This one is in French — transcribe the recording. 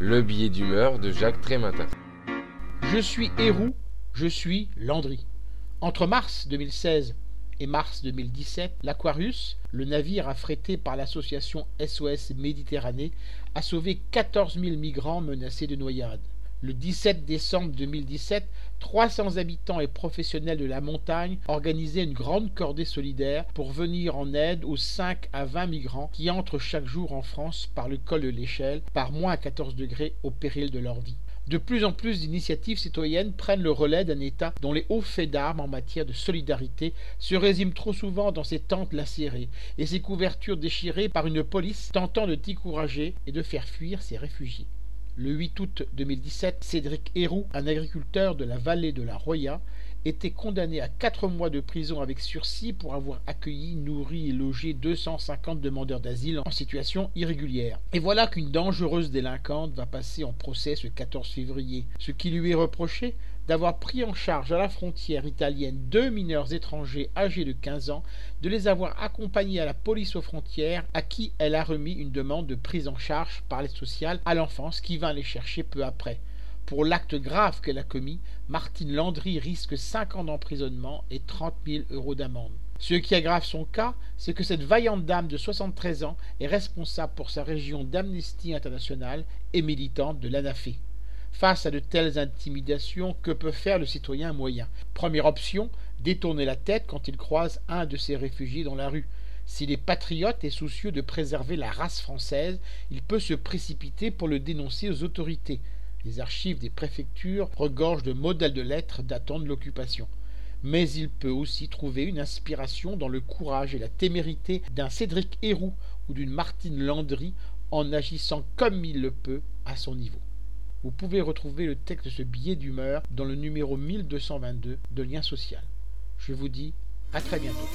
Le billet d'humeur de Jacques Trématin. Je suis Héroux, je suis Landry. Entre mars 2016 et mars 2017, l'Aquarius, le navire affrété par l'association SOS Méditerranée, a sauvé 14 000 migrants menacés de noyade. Le 17 décembre 2017, 300 habitants et professionnels de la montagne organisaient une grande cordée solidaire pour venir en aide aux 5 à 20 migrants qui entrent chaque jour en France par le col de l'Échelle, par moins 14 degrés au péril de leur vie. De plus en plus d'initiatives citoyennes prennent le relais d'un État dont les hauts faits d'armes en matière de solidarité se résument trop souvent dans ses tentes lacérées et ses couvertures déchirées par une police tentant de décourager et de faire fuir ses réfugiés. Le 8 août 2017, Cédric Héroux, un agriculteur de la vallée de la Roya, était condamné à quatre mois de prison avec sursis pour avoir accueilli, nourri et logé 250 demandeurs d'asile en situation irrégulière. Et voilà qu'une dangereuse délinquante va passer en procès ce 14 février. Ce qui lui est reproché, d'avoir pris en charge à la frontière italienne deux mineurs étrangers âgés de 15 ans, de les avoir accompagnés à la police aux frontières, à qui elle a remis une demande de prise en charge par l'aide sociale à l'enfance qui vint les chercher peu après. Pour l'acte grave qu'elle a commis, Martine Landry risque 5 ans d'emprisonnement et 30 000 euros d'amende. Ce qui aggrave son cas, c'est que cette vaillante dame de 73 ans est responsable pour sa région d'Amnesty International et militante de l'ANAFE. Face à de telles intimidations, que peut faire le citoyen moyen? Première option, détourner la tête quand il croise un de ces réfugiés dans la rue. S'il est patriote et soucieux de préserver la race française, il peut se précipiter pour le dénoncer aux autorités. Les archives des préfectures regorgent de modèles de lettres datant de l'occupation. Mais il peut aussi trouver une inspiration dans le courage et la témérité d'un Cédric Héroux ou d'une Martine Landry en agissant comme il le peut à son niveau. Vous pouvez retrouver le texte de ce billet d'humeur dans le numéro 1222 de Lien Social. Je vous dis à très bientôt.